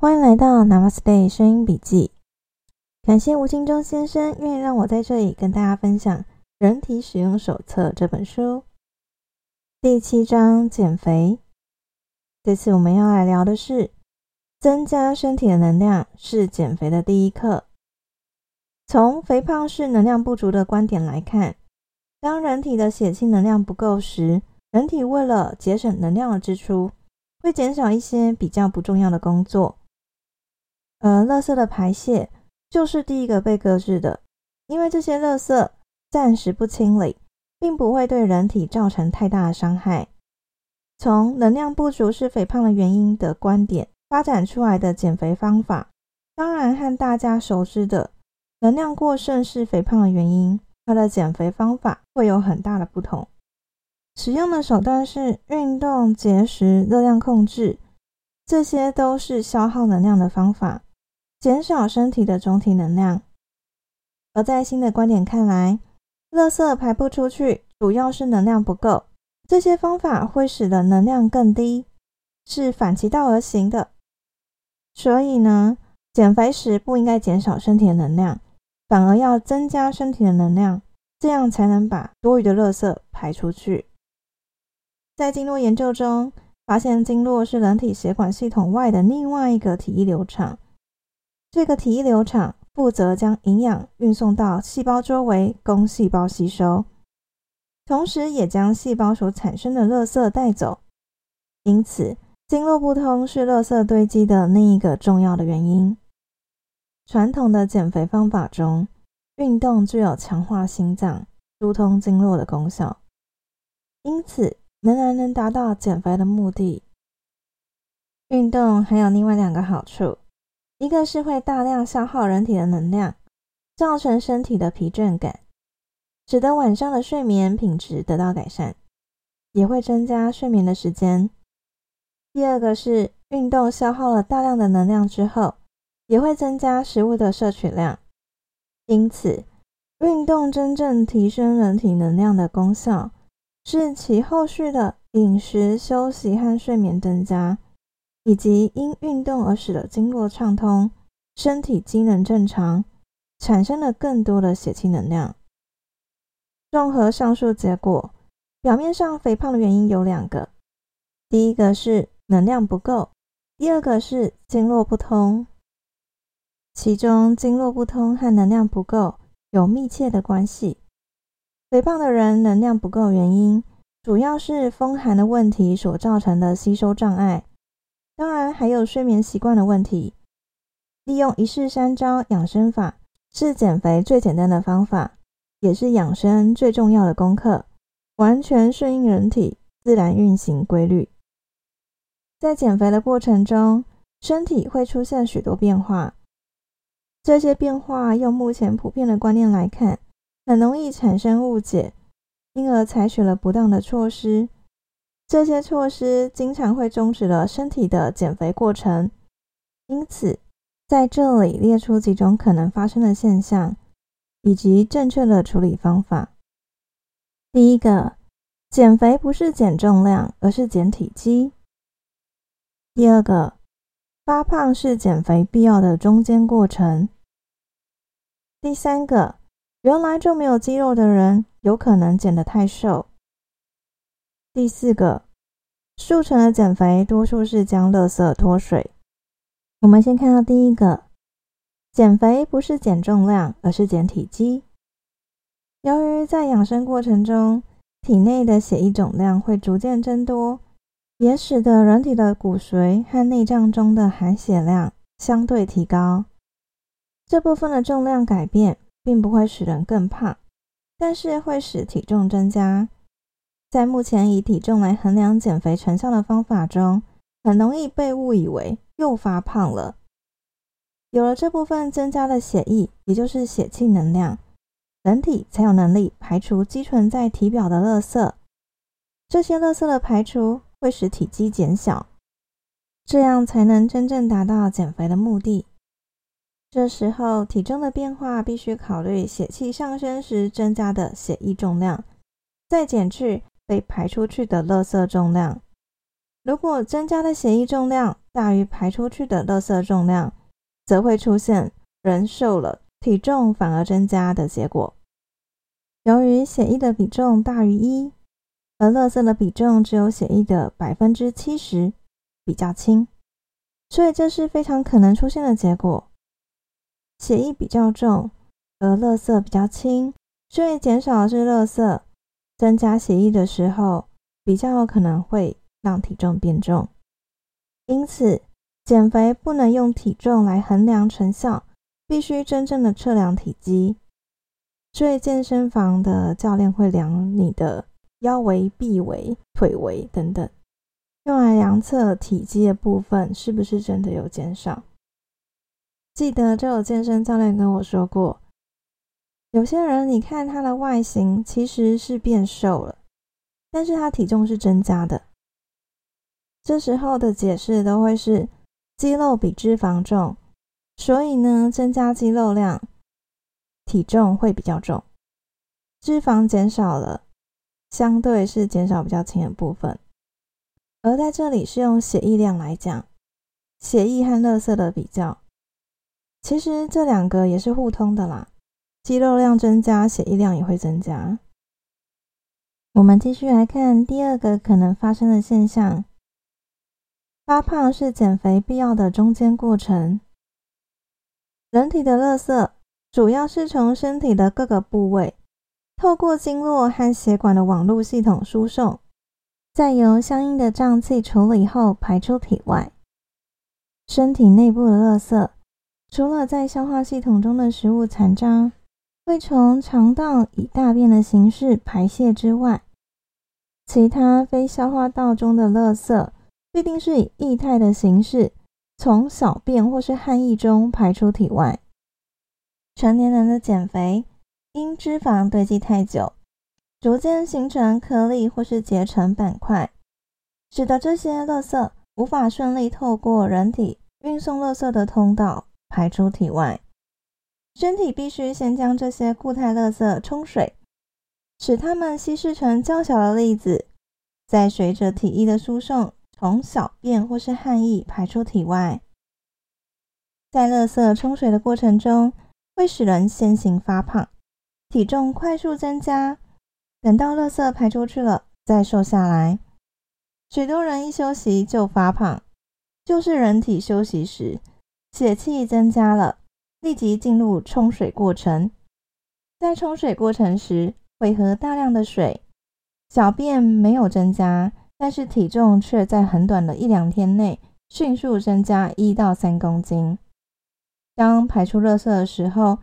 欢迎来到 Namaste 声音笔记。感谢吴清忠先生愿意让我在这里跟大家分享《人体使用手册》这本书。第七章减肥。这次我们要来聊的是增加身体的能量是减肥的第一课。从肥胖是能量不足的观点来看，当人体的血清能量不够时，人体为了节省能量的支出，会减少一些比较不重要的工作。而垃圾的排泄就是第一个被搁置的，因为这些垃圾暂时不清理，并不会对人体造成太大的伤害。从能量不足是肥胖的原因的观点发展出来的减肥方法，当然和大家熟知的能量过剩是肥胖的原因，它的减肥方法会有很大的不同。使用的手段是运动、节食、热量控制，这些都是消耗能量的方法。减少身体的总体能量，而在新的观点看来，垃圾排不出去，主要是能量不够。这些方法会使得能量更低，是反其道而行的。所以呢，减肥时不应该减少身体的能量，反而要增加身体的能量，这样才能把多余的垃圾排出去。在经络研究中，发现经络是人体血管系统外的另外一个体液流场。这个体液流场负责将营养运送到细胞周围，供细胞吸收，同时也将细胞所产生的垃圾带走。因此，经络不通是垃圾堆积的另一个重要的原因。传统的减肥方法中，运动具有强化心脏、疏通经络的功效，因此仍然能达到减肥的目的。运动还有另外两个好处。一个是会大量消耗人体的能量，造成身体的疲倦感，使得晚上的睡眠品质得到改善，也会增加睡眠的时间。第二个是运动消耗了大量的能量之后，也会增加食物的摄取量，因此运动真正提升人体能量的功效，是其后续的饮食、休息和睡眠增加。以及因运动而使得经络畅通、身体机能正常，产生了更多的血气能量。综合上述结果，表面上肥胖的原因有两个：第一个是能量不够，第二个是经络不通。其中，经络不通和能量不够有密切的关系。肥胖的人能量不够，原因主要是风寒的问题所造成的吸收障碍。当然，还有睡眠习惯的问题。利用一式三招养生法是减肥最简单的方法，也是养生最重要的功课。完全顺应人体自然运行规律。在减肥的过程中，身体会出现许多变化。这些变化用目前普遍的观念来看，很容易产生误解，因而采取了不当的措施。这些措施经常会终止了身体的减肥过程，因此在这里列出几种可能发生的现象，以及正确的处理方法。第一个，减肥不是减重量，而是减体积。第二个，发胖是减肥必要的中间过程。第三个，原来就没有肌肉的人，有可能减得太瘦。第四个，速成的减肥多数是将垃圾脱水。我们先看到第一个，减肥不是减重量，而是减体积。由于在养生过程中，体内的血液总量会逐渐增多，也使得人体的骨髓和内脏中的含血量相对提高。这部分的重量改变并不会使人更胖，但是会使体重增加。在目前以体重来衡量减肥成效的方法中，很容易被误以为又发胖了。有了这部分增加的血液，也就是血气能量，人体才有能力排除积存在体表的垃圾。这些垃圾的排除会使体积减小，这样才能真正达到减肥的目的。这时候体重的变化必须考虑血气上升时增加的血液重量，再减去。被排出去的垃圾重量，如果增加的血液重量大于排出去的垃圾重量，则会出现人瘦了，体重反而增加的结果。由于血液的比重大于一，而垃圾的比重只有血液的百分之七十，比较轻，所以这是非常可能出现的结果。血液比较重，而垃圾比较轻，所以减少的是垃圾，增加血液的时候，比较有可能会让体重变重。因此，减肥不能用体重来衡量成效，必须真正的测量体积。所以健身房的教练会量你的腰围、臂围、腿围等等，用来量测体积的部分是不是真的有减少。记得就有健身教练跟我说过，有些人你看他的外形其实是变瘦了，但是他体重是增加的。这时候的解释都会是肌肉比脂肪重，所以呢增加肌肉量。体重会比较重，脂肪减少了，相对是减少比较轻的部分。而在这里是用血液量来讲，血液和垃圾的比较，其实这两个也是互通的啦。肌肉量增加，血液量也会增加。我们继续来看第二个可能发生的现象：发胖是减肥必要的中间过程。人体的垃圾。主要是从身体的各个部位，透过经络和血管的网络系统输送，再由相应的脏器处理后排出体外。身体内部的垃圾，除了在消化系统中的食物残渣会从肠道以大便的形式排泄之外，其他非消化道中的垃圾必定是以液态的形式从小便或是汗液中排出体外。成年人的减肥，因脂肪堆积太久，逐渐形成颗粒或是结成板块，使得这些垃圾无法顺利透过人体运送垃圾的通道排出体外。身体必须先将这些固态垃圾冲水，使它们稀释成较小的粒子，再随着体液的输送，从小便或是汗液排出体外。在垃圾冲水的过程中，会使人先行发胖，体重快速增加，等到垃圾排出去了再瘦下来。许多人一休息就发胖，就是人体休息时血气增加了，立即进入冲水过程。在冲水过程时会喝大量的水，小便没有增加，但是体重却在很短的一两天内迅速增加一到三公斤。当排出垃圾的时候，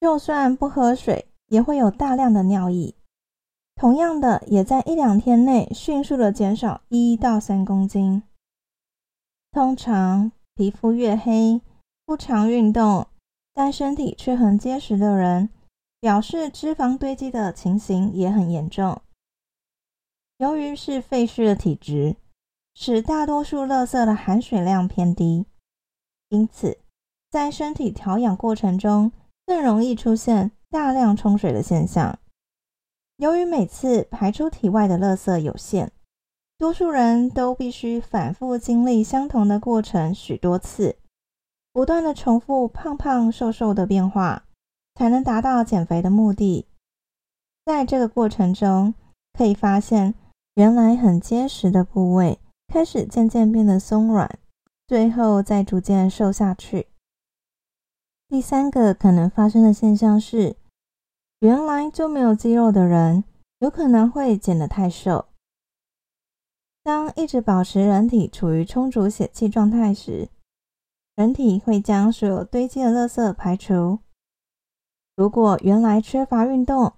就算不喝水，也会有大量的尿液。同样的，也在一两天内迅速的减少一到三公斤。通常，皮肤越黑、不常运动，但身体却很结实的人，表示脂肪堆积的情形也很严重。由于是废墟的体质，使大多数垃圾的含水量偏低，因此。在身体调养过程中，更容易出现大量冲水的现象。由于每次排出体外的垃圾有限，多数人都必须反复经历相同的过程许多次，不断的重复胖胖瘦瘦的变化，才能达到减肥的目的。在这个过程中，可以发现原来很结实的部位开始渐渐变得松软，最后再逐渐瘦下去。第三个可能发生的现象是，原来就没有肌肉的人，有可能会减得太瘦。当一直保持人体处于充足血气状态时，人体会将所有堆积的垃圾排除。如果原来缺乏运动，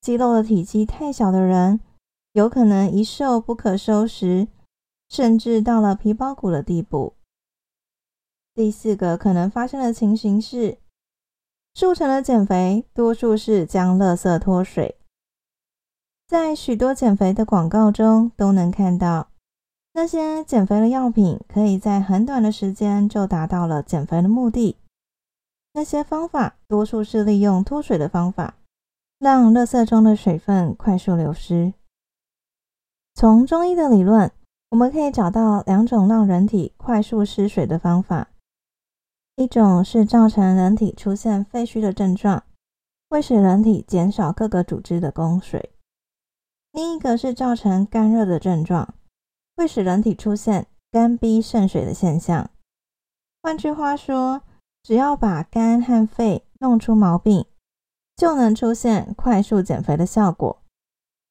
肌肉的体积太小的人，有可能一瘦不可收拾，甚至到了皮包骨的地步。第四个可能发生的情形是，速成的减肥多数是将垃圾脱水。在许多减肥的广告中都能看到，那些减肥的药品可以在很短的时间就达到了减肥的目的。那些方法多数是利用脱水的方法，让垃圾中的水分快速流失。从中医的理论，我们可以找到两种让人体快速失水的方法：一种是造成人体出现废墟的症状，会使人体减少各个组织的供水；另一个是造成干热的症状，会使人体出现干逼肾水的现象。换句话说，只要把肝和肺弄出毛病，就能出现快速减肥的效果。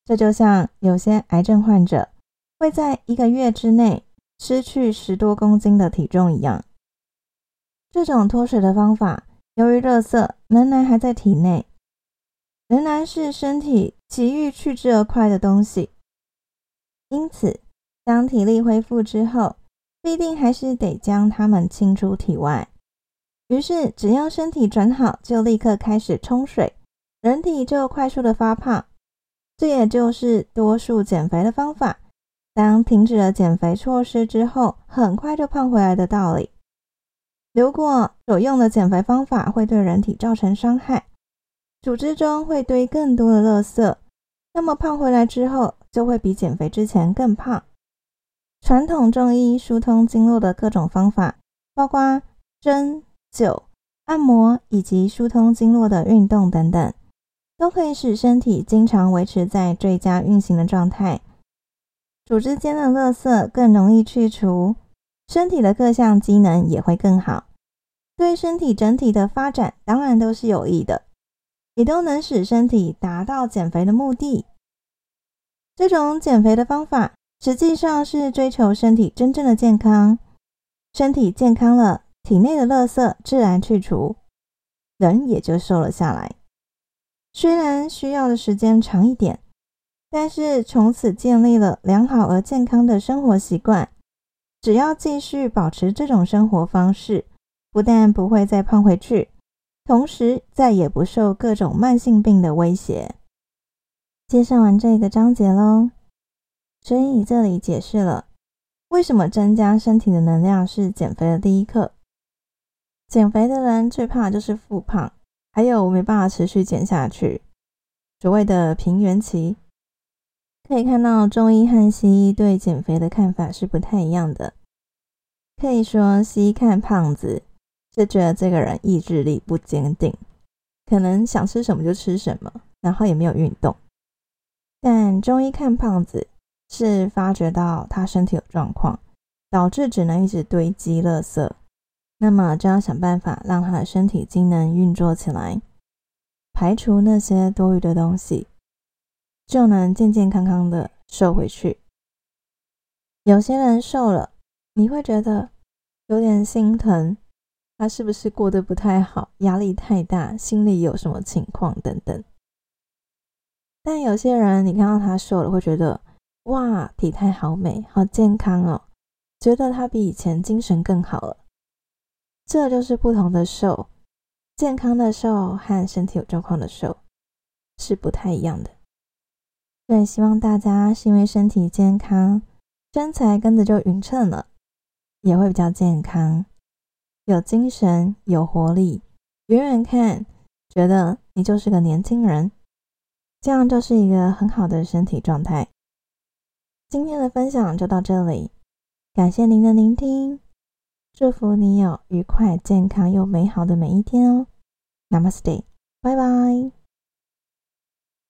这就像有些癌症患者。会在一个月之内失去十多公斤的体重一样。这种脱水的方法，由于热色仍然还在体内，仍然是身体急于去之而快的东西，因此当体力恢复之后，必定还是得将它们清出体外。于是，只要身体转好，就立刻开始冲水，人体就快速的发胖。这也就是多数减肥的方法。当停止了减肥措施之后，很快就胖回来的道理。如果所用的减肥方法会对人体造成伤害，组织中会堆更多的垃圾，那么胖回来之后就会比减肥之前更胖。传统中医疏通经络的各种方法，包括针灸、按摩以及疏通经络的运动等等，都可以使身体经常维持在最佳运行的状态。组织间的垃圾更容易去除，身体的各项机能也会更好，对身体整体的发展当然都是有益的，也都能使身体达到减肥的目的。这种减肥的方法实际上是追求身体真正的健康，身体健康了，体内的垃圾自然去除，人也就瘦了下来。虽然需要的时间长一点。但是从此建立了良好而健康的生活习惯，只要继续保持这种生活方式，不但不会再胖回去，同时再也不受各种慢性病的威胁。介绍完这个章节喽，所以这里解释了为什么增加身体的能量是减肥的第一课。减肥的人最怕就是复胖，还有没办法持续减下去，所谓的平原期。可以看到，中医和西医对减肥的看法是不太一样的。可以说，西医看胖子是觉得这个人意志力不坚定，可能想吃什么就吃什么，然后也没有运动。但中医看胖子是发觉到他身体有状况，导致只能一直堆积垃圾，那么就要想办法让他的身体机能运作起来，排除那些多余的东西。就能健健康康的瘦回去。有些人瘦了，你会觉得有点心疼，他是不是过得不太好，压力太大，心里有什么情况等等。但有些人，你看到他瘦了，会觉得哇，体态好美，好健康哦，觉得他比以前精神更好了。这就是不同的瘦，健康的瘦和身体有状况的瘦是不太一样的。对，希望大家是因为身体健康，身材跟着就匀称了，也会比较健康，有精神、有活力，远远看觉得你就是个年轻人，这样就是一个很好的身体状态。今天的分享就到这里，感谢您的聆听，祝福你有愉快、健康又美好的每一天哦。Namaste，拜拜。